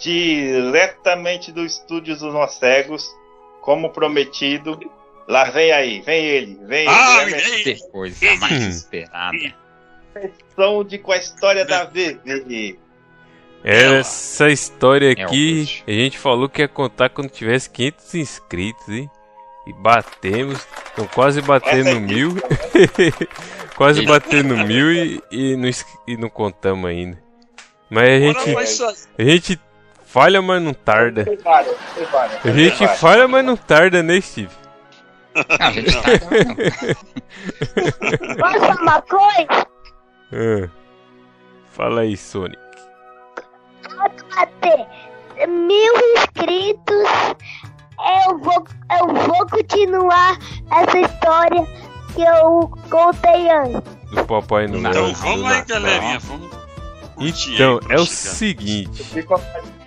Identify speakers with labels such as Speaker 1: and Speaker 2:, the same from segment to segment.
Speaker 1: diretamente do estúdio dos Nós Cegos, como prometido. Lá vem aí, vem ele, vem
Speaker 2: Ah,
Speaker 1: ele. É
Speaker 2: ele.
Speaker 3: Coisa mais esperada.
Speaker 1: versão de com a história da VV.
Speaker 4: Essa história
Speaker 3: É
Speaker 4: aqui, a gente falou que ia contar quando tivesse 500 inscritos, hein? E batemos, estão quase batendo mil. quase batendo mil e, e, não, e não contamos ainda. Mas a gente, a gente falha, mas não tarda.
Speaker 1: Foi várias, foi várias,
Speaker 4: A gente
Speaker 1: várias.
Speaker 4: falha, mas não tarda, né, Steve?
Speaker 3: Ah, a gente tá.
Speaker 5: Posso falar uma coisa?
Speaker 4: Ah. Fala aí, Sonic.
Speaker 5: Quando bater mil inscritos, eu vou, eu vou continuar essa história que eu contei antes.
Speaker 4: Do Papai Noel.
Speaker 2: Então
Speaker 3: Não,
Speaker 2: vamos aí, galerinha. Vamos
Speaker 4: Então, é o seguinte.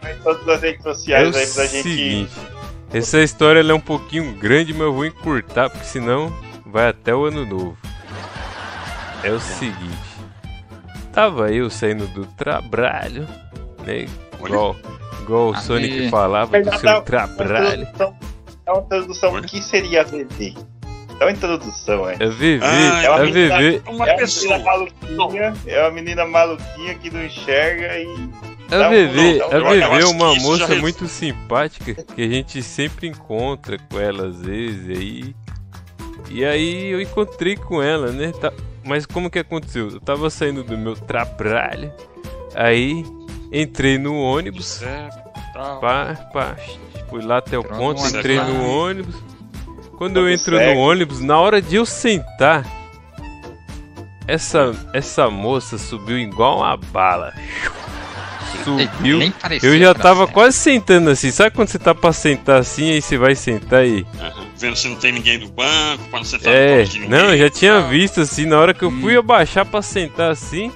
Speaker 1: Em todas as redes
Speaker 4: É o
Speaker 1: sociais aí pra gente.
Speaker 4: seguinte. Essa história é um pouquinho grande, mas eu vou encurtar, porque senão vai até o ano novo. É o seguinte. Tava eu saindo do trabalho, né? Igual, igual o. Sonic falava do seu trabalho.
Speaker 1: introdução- É uma introdução. O que seria a VV? É uma introdução, é.
Speaker 4: A VV,
Speaker 2: Ah,
Speaker 1: é uma menina-
Speaker 4: VV,
Speaker 2: Uma
Speaker 1: é uma
Speaker 2: pessoa.
Speaker 1: menina maluquinha, é uma menina maluquinha que não enxerga e.
Speaker 4: a
Speaker 1: um-
Speaker 4: a VV é
Speaker 2: acho
Speaker 4: uma moça muito simpática que a gente sempre encontra com ela às vezes aí. E aí eu encontrei com ela, né? Tá- Mas como que aconteceu? Eu tava saindo do meu trabalho, aí entrei no ônibus, pá, pá, fui lá até o ponto, entrei no ônibus. Quando eu entro no ônibus, na hora de eu sentar, essa, essa moça subiu igual uma bala. Subiu.
Speaker 3: Nem parecia
Speaker 4: Eu já tava
Speaker 3: ser.
Speaker 4: quase sentando assim. Sabe quando você tá pra sentar assim, aí você vai sentar aí?
Speaker 2: Aham. Vendo se não tem ninguém do banco, pra não sentar
Speaker 4: É,
Speaker 2: no
Speaker 4: não, eu já tinha visto assim, na hora que eu fui
Speaker 3: Hum.
Speaker 4: abaixar pra sentar assim.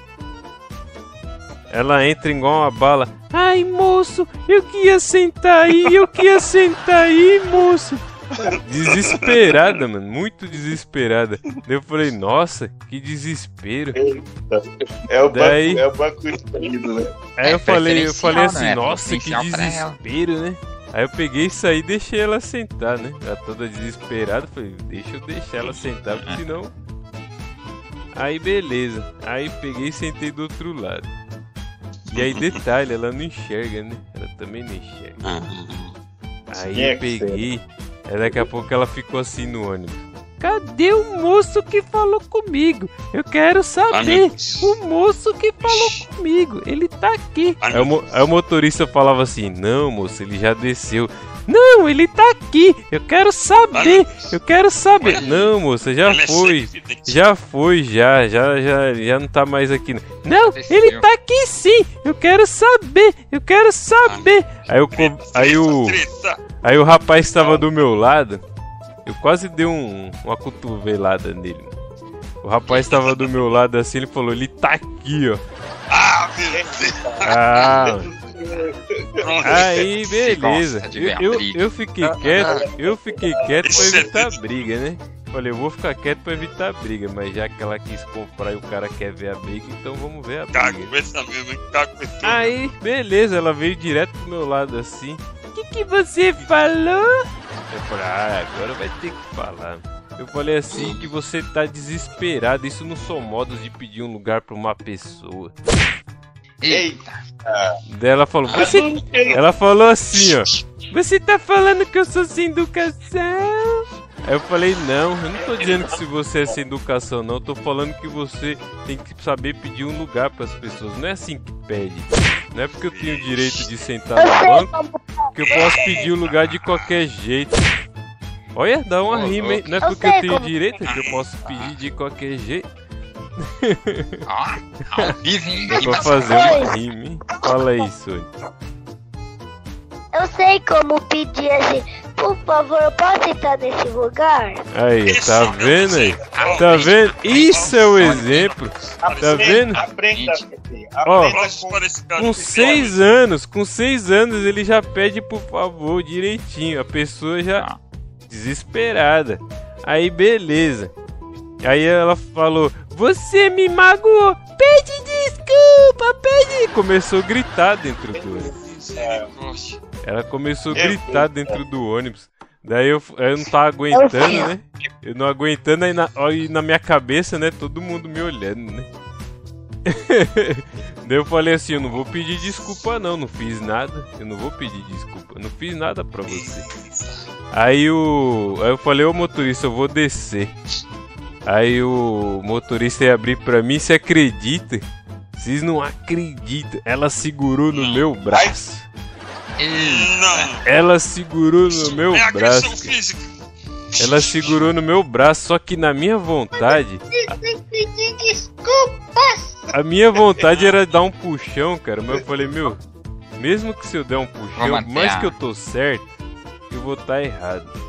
Speaker 4: Ela entra igual uma bala. Ai, moço, eu queria sentar aí, eu queria sentar aí, moço. Desesperada, mano, muito desesperada. Daí eu falei, nossa, que desespero.
Speaker 1: É o
Speaker 4: Daí-
Speaker 1: banco, é o banco escolhido, né?
Speaker 4: Aí
Speaker 3: É
Speaker 4: eu falei, eu falei
Speaker 3: preferencial,
Speaker 4: assim,
Speaker 3: né?
Speaker 4: nossa, que desespero, né? Aí eu peguei e saí e deixei ela sentar, né? Ela toda desesperada, falei, deixa eu deixar ela sentar, porque senão. Aí beleza. Aí peguei e sentei do outro lado. E aí detalhe, ela não enxerga, né? Ela também não enxerga. Aí
Speaker 1: Tinha
Speaker 4: eu peguei, aí daqui a pouco ela ficou assim no ônibus. Cadê o moço que falou comigo? Eu quero saber. O moço que falou comigo, ele tá aqui. Aí o, aí o motorista falava assim: Não, moço, ele já desceu. Não, ele tá aqui. Eu quero saber. Eu quero saber. Não, moça, já
Speaker 2: é
Speaker 4: foi. Já foi, já, já, já, já não tá mais aqui. não.
Speaker 3: Desceu.
Speaker 4: ele tá aqui sim. Eu quero saber. Eu quero saber. Aí o, aí o, aí o rapaz estava do meu lado. Eu quase dei um, uma cotovelada nele. O rapaz estava do meu lado assim, ele falou: Ele tá aqui, ó.
Speaker 2: Ah, meu Deus.
Speaker 4: Ah. Aí, beleza. Eu, eu, eu fiquei quieto, eu fiquei quieto pra
Speaker 2: é
Speaker 4: evitar briga, né? Falei, eu vou ficar quieto pra evitar briga, mas já que ela quis comprar e o cara quer ver a briga, então vamos ver a
Speaker 2: Cago
Speaker 4: briga.
Speaker 2: com essa mesmo? Cago com esse
Speaker 4: Aí, beleza, ela veio direto pro meu lado assim. O que, que você falou? Eu falei, ah, agora vai ter que falar. Eu falei assim que você tá desesperado. Isso não são modos de pedir um lugar pra uma pessoa.
Speaker 3: Eita,
Speaker 4: Daí ela falou, você Ela falou assim, ó. Você tá falando que eu sou sem educação? Aí eu falei, não, eu não tô dizendo que se você é sem educação, não. Eu tô falando que você tem que saber pedir um lugar pras pessoas. Não é assim que pede. Não é porque eu tenho o direito de sentar no banco
Speaker 5: como.
Speaker 4: que eu posso pedir o lugar de qualquer jeito. Olha, dá uma rima, hein? Não é porque eu tenho direito que eu posso pedir de qualquer jeito.
Speaker 3: Ó, ao vivo, hein?
Speaker 4: Dá pra
Speaker 3: Rimas
Speaker 4: fazer uma rima? Fala aí, Sônia.
Speaker 5: Eu sei como pedir assim. Por favor, eu posso sentar nesse lugar?
Speaker 4: Aí, tá
Speaker 2: é o
Speaker 4: vendo aí? Tá vendo? Isso é o exemplo. Tá vendo? Ó.
Speaker 1: Com
Speaker 4: seis anos, com seis anos ele já pede por favor direitinho. A pessoa já
Speaker 3: Ah.
Speaker 4: desesperada. Aí beleza. Aí ela falou: Você me magoou. Pede desculpa, pede. Começou a gritar dentro do.
Speaker 2: Misericórdia.
Speaker 4: Ela começou a gritar dentro do ônibus. Daí eu, eu não tava aguentando, né? Eu não aguentando, aí na, aí na minha cabeça, né? Todo mundo me olhando, né? Daí eu falei assim, eu não vou pedir desculpa não, não fiz nada. Eu não vou pedir desculpa, não fiz nada pra você. Aí o. Aí eu falei, ô motorista, eu vou descer. Aí o motorista ia abrir pra mim, você acredita? Vocês não acreditam. Ela segurou no meu braço.
Speaker 3: Eita.
Speaker 2: Não.
Speaker 4: Ela segurou no meu
Speaker 2: é
Speaker 4: braço.
Speaker 2: física.
Speaker 4: Ela segurou no meu braço, só que na minha vontade. A minha vontade era dar um puxão, cara. Mas eu falei, meu, mesmo que se eu der um puxão, mais que eu tô certo, eu vou estar errado.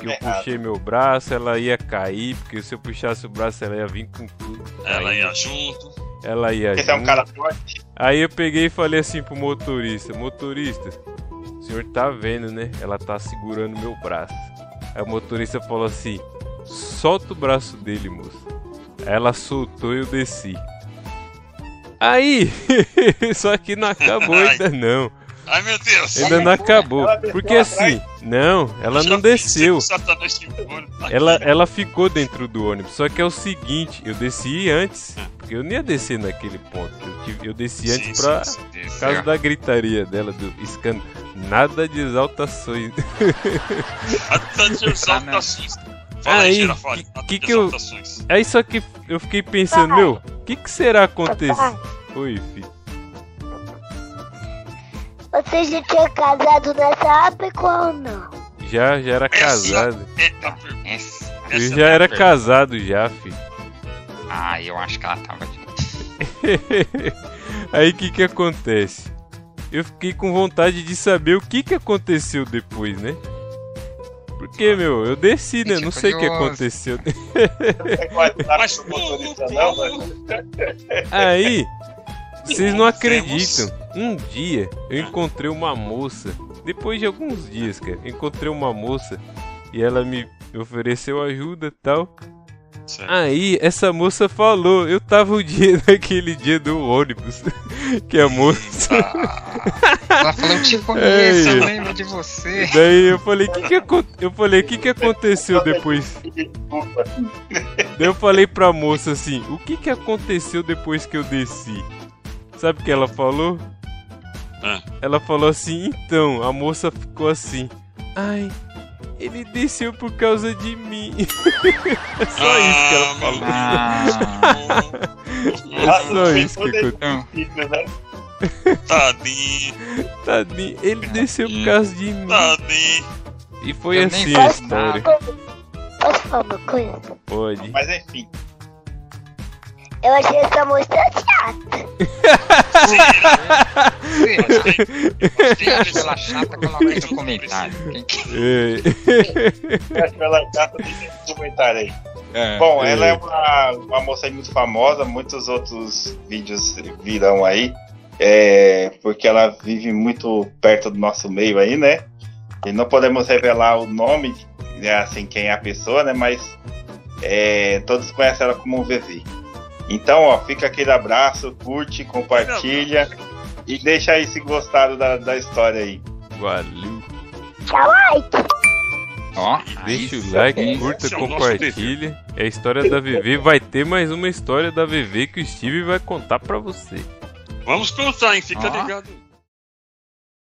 Speaker 4: Porque eu
Speaker 1: Errado.
Speaker 4: puxei meu braço, ela ia cair, porque se eu puxasse o braço, ela ia vir com tudo.
Speaker 2: Ela ia junto.
Speaker 4: Ela ia
Speaker 1: Esse é um
Speaker 4: junto.
Speaker 1: cara forte.
Speaker 4: Aí eu peguei e falei assim pro motorista: Motorista, o senhor tá vendo, né? Ela tá segurando meu braço. Aí o motorista falou assim: Solta o braço dele, moça. Aí ela soltou e eu desci. Aí, só que não acabou ainda não.
Speaker 2: Ai, meu Deus.
Speaker 4: Ainda não acabou. Porque assim, não, ela não desceu.
Speaker 2: o
Speaker 4: Ela,
Speaker 2: né?
Speaker 4: ela ficou dentro do ônibus. Só que é o seguinte, eu desci antes. Porque eu não ia descer naquele ponto. Eu, tive- eu desci antes
Speaker 2: sim,
Speaker 4: pra.
Speaker 2: sim.
Speaker 4: Por causa da gritaria dela, do escândalo. Nada de exaltações.
Speaker 2: Até de exaltações. Fala aí,
Speaker 4: Aí,
Speaker 2: Girafale.
Speaker 4: que- que que eu-. Aí só que eu fiquei pensando, meu, o que, que será acontecer? Oi, filho.
Speaker 5: Você já tinha casado nessa época ou não?
Speaker 4: Já, já era casado.
Speaker 3: Essa,
Speaker 4: Eu
Speaker 3: essa
Speaker 4: já
Speaker 3: é a
Speaker 4: era
Speaker 3: pergunta.
Speaker 4: casado já, filho.
Speaker 3: Ah, eu acho que ela tava.
Speaker 4: Aí o que que acontece? Eu fiquei com vontade de saber o que que aconteceu depois, né? Porque, meu, eu desci, né? Não sei o que aconteceu. Aí, vocês não acreditam. Um dia eu encontrei uma moça. Depois de alguns dias, cara, encontrei uma moça e ela me ofereceu ajuda e tal.
Speaker 2: Certo.
Speaker 4: Aí essa moça falou, eu tava o dia naquele dia do ônibus. Que a moça.
Speaker 3: Ela falou, eu te conheço,
Speaker 4: Ei.
Speaker 3: eu lembro de você.
Speaker 4: Daí eu falei, que que eu falei, o que que aconteceu depois? Daí eu falei pra moça assim, o que que aconteceu depois que eu desci? Sabe o que ela falou?
Speaker 2: Ah.
Speaker 4: Ela falou assim, então, a moça ficou assim, ai, ele desceu por causa de mim. é só isso que ela falou.
Speaker 3: Ah,
Speaker 4: É só isso que aconteceu.
Speaker 1: né?
Speaker 2: Tadinho,
Speaker 4: Tadinho, ele desceu por causa de mim.
Speaker 2: tadinho.
Speaker 4: E foi
Speaker 3: Eu
Speaker 4: assim a história.
Speaker 5: Posso falar uma coisa?
Speaker 4: Pode.
Speaker 1: Mas enfim.
Speaker 5: Eu achei essa moça chata.
Speaker 3: Quem acha ela chata, coloca aí no comentário. Que-.
Speaker 1: Acho que ela gata de comentário aí.
Speaker 3: É.
Speaker 1: Bom, ela é uma, uma moça aí muito famosa, muitos outros vídeos virão aí, é, porque ela vive muito perto do nosso meio aí, né? E não podemos revelar o nome, né, assim, quem é a pessoa, né? Mas é, todos conhecem ela como Vivi. Então, ó, fica aquele abraço, curte, compartilha e deixa aí se gostaram da, da história aí.
Speaker 4: Valeu.
Speaker 5: Tchau, like.
Speaker 3: Ó,
Speaker 4: Deixa
Speaker 3: aí
Speaker 4: o like,
Speaker 3: sim.
Speaker 4: curta,
Speaker 2: é
Speaker 4: compartilha. É a história da VV. Vai ter mais uma história da VV que o Steve vai contar pra você.
Speaker 2: Vamos contar, hein? Fica
Speaker 3: Ó.
Speaker 2: ligado.